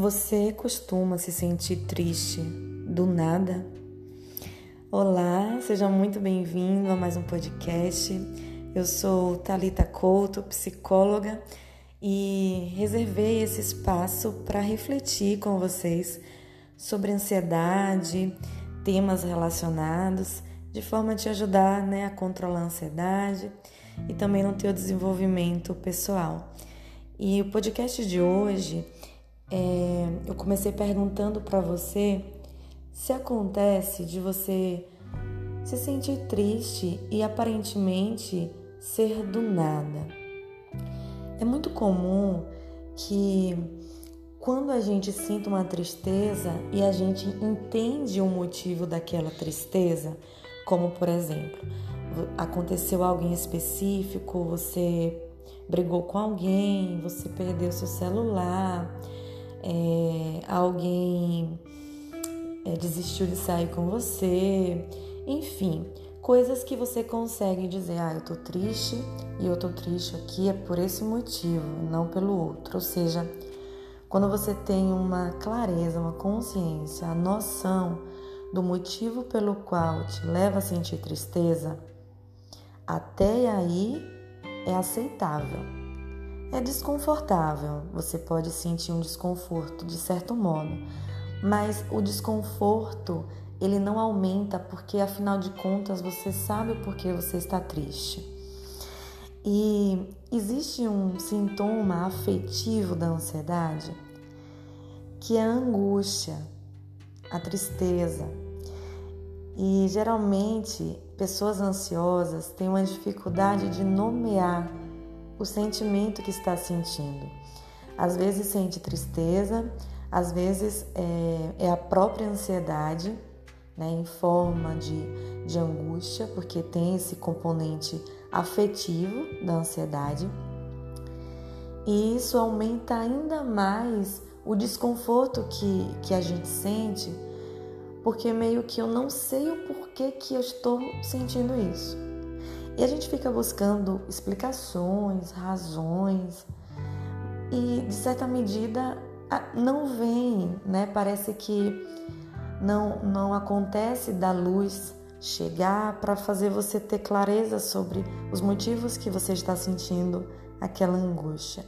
Você costuma se sentir triste do nada? Olá, seja muito bem-vindo a mais um podcast. Eu sou Talita Couto, psicóloga, e reservei esse espaço para refletir com vocês sobre ansiedade, temas relacionados, de forma a te ajudar né, a controlar a ansiedade e também no teu desenvolvimento pessoal. E o podcast de hoje é, eu comecei perguntando para você se acontece de você se sentir triste e aparentemente ser do nada. É muito comum que quando a gente sinta uma tristeza e a gente entende o motivo daquela tristeza, como por exemplo, aconteceu algo em específico, você brigou com alguém, você perdeu seu celular, é, alguém é, desistiu de sair com você, enfim, coisas que você consegue dizer, ah, eu tô triste e eu tô triste aqui é por esse motivo, não pelo outro. Ou seja, quando você tem uma clareza, uma consciência, a noção do motivo pelo qual te leva a sentir tristeza, até aí é aceitável. É desconfortável, você pode sentir um desconforto de certo modo, mas o desconforto ele não aumenta porque afinal de contas você sabe o porquê você está triste. E existe um sintoma afetivo da ansiedade que é a angústia, a tristeza. E geralmente pessoas ansiosas têm uma dificuldade de nomear o sentimento que está sentindo. Às vezes sente tristeza, às vezes é, é a própria ansiedade, né, em forma de, de angústia, porque tem esse componente afetivo da ansiedade. E isso aumenta ainda mais o desconforto que, que a gente sente, porque meio que eu não sei o porquê que eu estou sentindo isso. E a gente fica buscando explicações, razões, e de certa medida não vem, né? Parece que não, não acontece da luz chegar para fazer você ter clareza sobre os motivos que você está sentindo aquela angústia.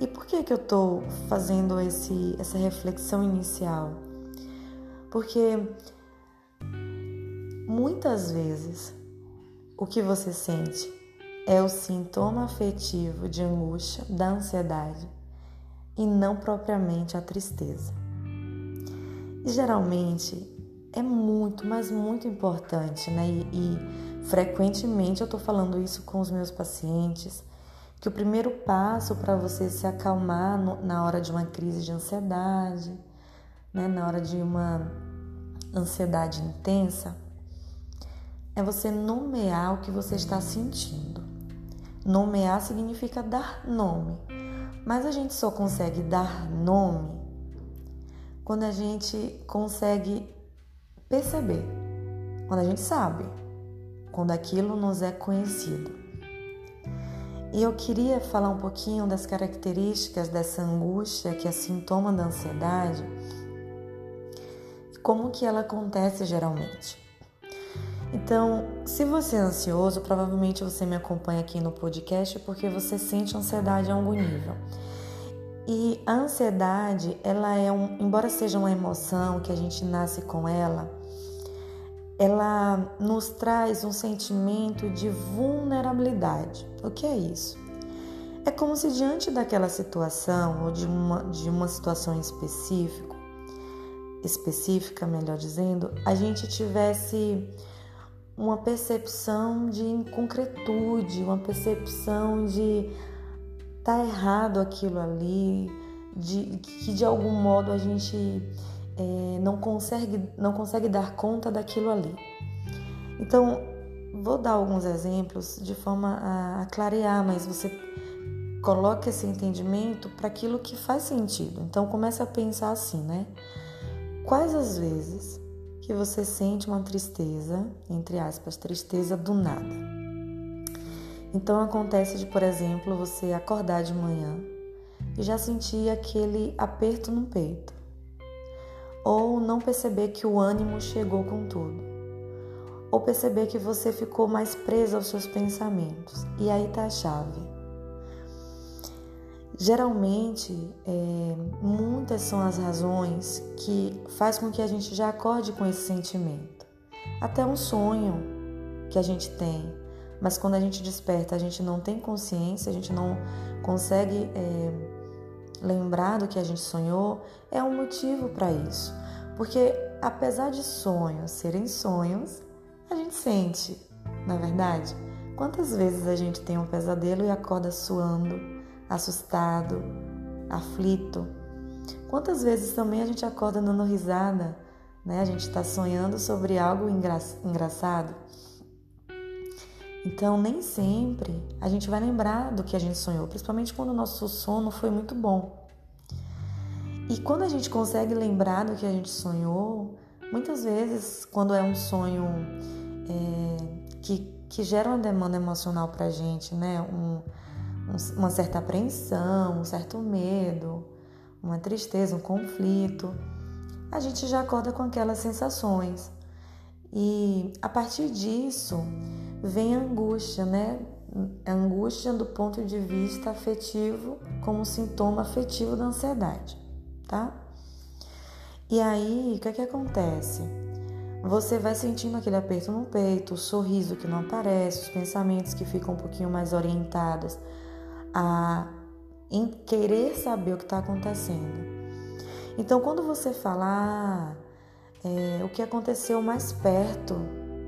E por que, que eu estou fazendo esse, essa reflexão inicial? Porque muitas vezes o que você sente é o sintoma afetivo de angústia, da ansiedade e não propriamente a tristeza. E geralmente é muito, mas muito importante, né? E, e frequentemente eu tô falando isso com os meus pacientes, que o primeiro passo para você se acalmar no, na hora de uma crise de ansiedade, né? Na hora de uma ansiedade intensa, é você nomear o que você está sentindo. Nomear significa dar nome, mas a gente só consegue dar nome quando a gente consegue perceber, quando a gente sabe, quando aquilo nos é conhecido. E eu queria falar um pouquinho das características dessa angústia que é sintoma da ansiedade, como que ela acontece geralmente. Então, se você é ansioso, provavelmente você me acompanha aqui no podcast porque você sente ansiedade a algum nível. E a ansiedade, ela é um, embora seja uma emoção que a gente nasce com ela, ela nos traz um sentimento de vulnerabilidade. O que é isso? É como se diante daquela situação ou de uma, de uma situação específica, específica, melhor dizendo, a gente tivesse uma percepção de inconcretude, uma percepção de tá errado aquilo ali, de que de algum modo a gente é, não consegue não consegue dar conta daquilo ali. Então vou dar alguns exemplos de forma a, a clarear, mas você coloque esse entendimento para aquilo que faz sentido. Então comece a pensar assim, né? Quais as vezes que você sente uma tristeza, entre aspas, tristeza do nada. Então acontece de, por exemplo, você acordar de manhã e já sentir aquele aperto no peito. Ou não perceber que o ânimo chegou com tudo. Ou perceber que você ficou mais preso aos seus pensamentos. E aí tá a chave. Geralmente, é, muitas são as razões que faz com que a gente já acorde com esse sentimento. Até um sonho que a gente tem, mas quando a gente desperta, a gente não tem consciência, a gente não consegue é, lembrar do que a gente sonhou, é um motivo para isso. Porque apesar de sonhos serem sonhos, a gente sente, na é verdade. Quantas vezes a gente tem um pesadelo e acorda suando, assustado, aflito? Quantas vezes também a gente acorda dando risada, né? A gente está sonhando sobre algo engra engraçado. Então, nem sempre a gente vai lembrar do que a gente sonhou, principalmente quando o nosso sono foi muito bom. E quando a gente consegue lembrar do que a gente sonhou, muitas vezes, quando é um sonho é, que, que gera uma demanda emocional para a gente, né? Um, uma certa apreensão, um certo medo, uma tristeza, um conflito, a gente já acorda com aquelas sensações. E a partir disso, vem a angústia, né? A angústia do ponto de vista afetivo, como sintoma afetivo da ansiedade, tá? E aí, o que é que acontece? Você vai sentindo aquele aperto no peito, o sorriso que não aparece, os pensamentos que ficam um pouquinho mais orientados a em querer saber o que está acontecendo. Então, quando você falar ah, é, o que aconteceu mais perto,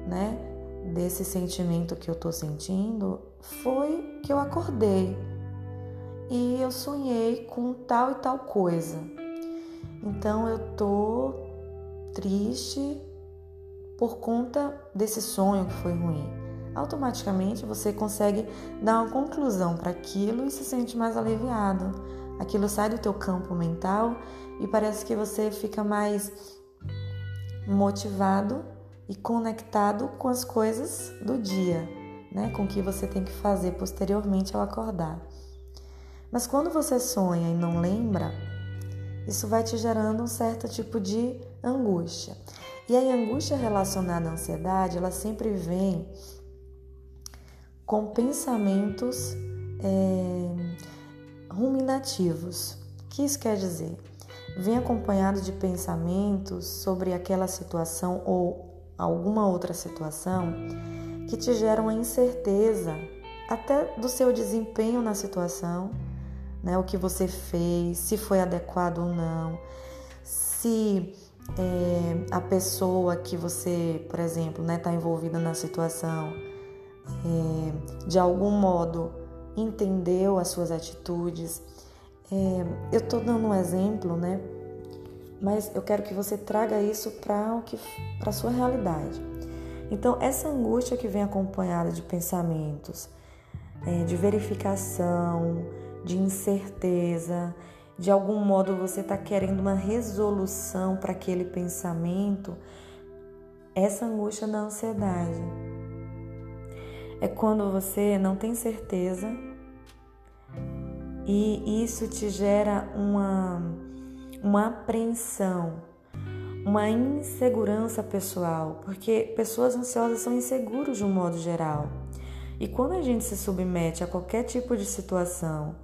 né? desse sentimento que eu tô sentindo foi que eu acordei e eu sonhei com tal e tal coisa. Então eu tô triste por conta desse sonho que foi ruim. Automaticamente você consegue dar uma conclusão para aquilo e se sente mais aliviado. Aquilo sai do teu campo mental e parece que você fica mais motivado e conectado com as coisas do dia, né? com o que você tem que fazer posteriormente ao acordar. Mas quando você sonha e não lembra, isso vai te gerando um certo tipo de angústia. E a angústia relacionada à ansiedade, ela sempre vem com pensamentos é, ruminativos. O que isso quer dizer? Vem acompanhado de pensamentos sobre aquela situação ou alguma outra situação que te gera uma incerteza até do seu desempenho na situação, né? O que você fez, se foi adequado ou não, se é, a pessoa que você, por exemplo, está né, tá envolvida na situação, é, de algum modo entendeu as suas atitudes. É, eu estou dando um exemplo, né? mas eu quero que você traga isso para a sua realidade. Então, essa angústia que vem acompanhada de pensamentos, é, de verificação, de incerteza, de algum modo você está querendo uma resolução para aquele pensamento, essa angústia da ansiedade. É quando você não tem certeza e isso te gera uma uma apreensão, uma insegurança pessoal, porque pessoas ansiosas são inseguros de um modo geral. E quando a gente se submete a qualquer tipo de situação,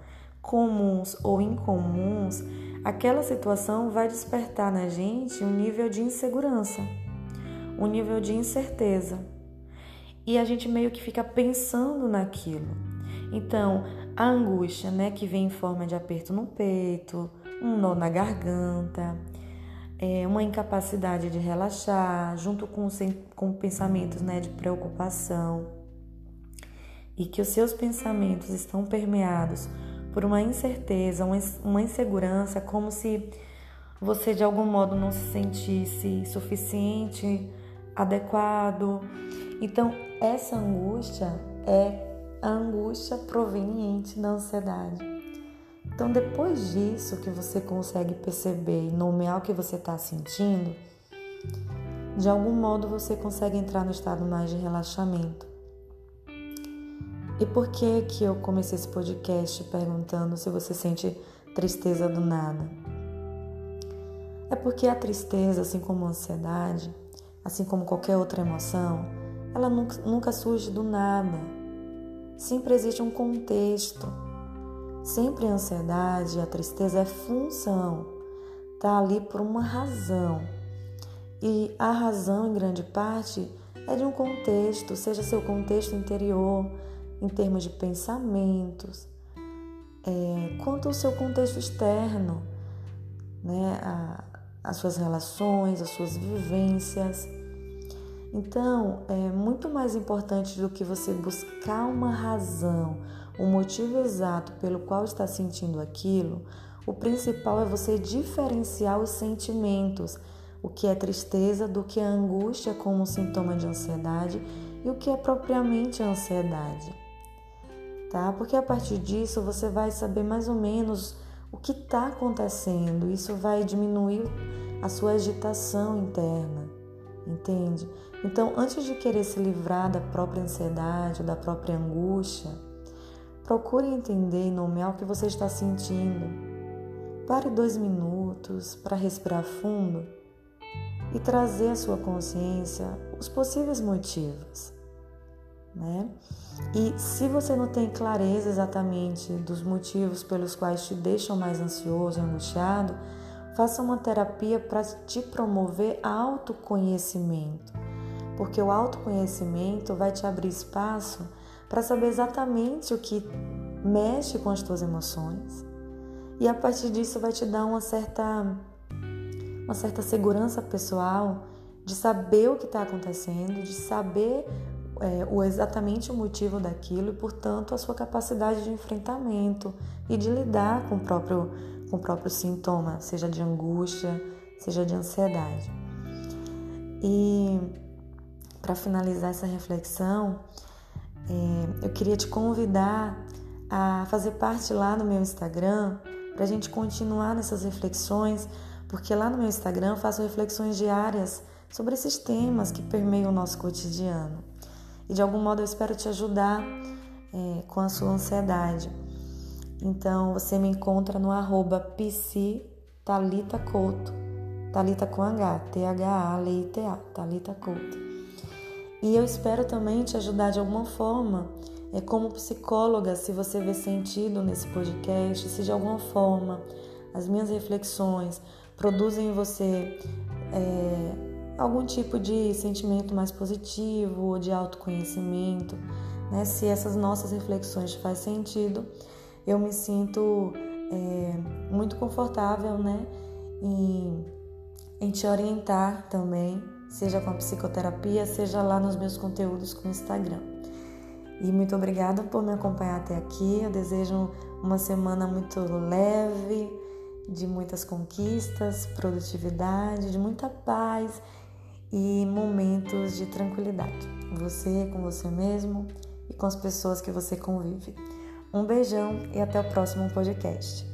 comuns ou incomuns, aquela situação vai despertar na gente um nível de insegurança, um nível de incerteza. E a gente meio que fica pensando naquilo. Então, a angústia, né, que vem em forma de aperto no peito, um nó na garganta, é, uma incapacidade de relaxar, junto com, com pensamentos né, de preocupação, e que os seus pensamentos estão permeados por uma incerteza, uma insegurança, como se você de algum modo não se sentisse suficiente, adequado. Então, essa angústia é a angústia proveniente da ansiedade. Então, depois disso que você consegue perceber e nomear o que você está sentindo, de algum modo você consegue entrar no estado mais de relaxamento. E por que que eu comecei esse podcast perguntando se você sente tristeza do nada? É porque a tristeza, assim como a ansiedade, assim como qualquer outra emoção, ela nunca, surge do nada. Sempre existe um contexto. Sempre a ansiedade a tristeza é função, está ali por uma razão. E a razão, em grande parte, é de um contexto, seja seu contexto interior, em termos de pensamentos, é, quanto ao seu contexto externo, né? A, as suas relações, as suas vivências. Então, é muito mais importante do que você buscar uma razão, o um motivo exato pelo qual está sentindo aquilo, o principal é você diferenciar os sentimentos, o que é tristeza do que é angústia como sintoma de ansiedade e o que é propriamente ansiedade. Tá? Porque a partir disso você vai saber mais ou menos o que está acontecendo. Isso vai diminuir a sua agitação interna, entende? Então, antes de querer se livrar da própria ansiedade ou da própria angústia, procure entender e nomear o que você está sentindo. Pare dois minutos para respirar fundo e trazer à sua consciência os possíveis motivos, né? E se você não tem clareza exatamente dos motivos pelos quais te deixam mais ansioso angustiado, faça uma terapia para te promover autoconhecimento, porque o autoconhecimento vai te abrir espaço para saber exatamente o que mexe com as tuas emoções. E a partir disso vai te dar uma certa uma certa segurança pessoal de saber o que está acontecendo, de saber é, o exatamente o motivo daquilo e, portanto, a sua capacidade de enfrentamento e de lidar com o próprio, com o próprio sintoma, seja de angústia, seja de ansiedade. E para finalizar essa reflexão, é, eu queria te convidar a fazer parte lá no meu Instagram para a gente continuar nessas reflexões porque lá no meu Instagram eu faço reflexões diárias sobre esses temas que permeiam o nosso cotidiano. E de algum modo eu espero te ajudar é, com a sua ansiedade. Então você me encontra no arroba Talita Couto, Talita com H, T-H-A-L-I-T-A, Talita Couto. E eu espero também te ajudar de alguma forma, é, como psicóloga, se você vê sentido nesse podcast, se de alguma forma as minhas reflexões produzem em você é, algum tipo de sentimento mais positivo ou de autoconhecimento, né? Se essas nossas reflexões fazem sentido, eu me sinto é, muito confortável, né? Em, em te orientar também, seja com a psicoterapia, seja lá nos meus conteúdos com o Instagram. E muito obrigada por me acompanhar até aqui. Eu desejo uma semana muito leve, de muitas conquistas, produtividade, de muita paz e momentos de tranquilidade. Você com você mesmo e com as pessoas que você convive. Um beijão e até o próximo podcast.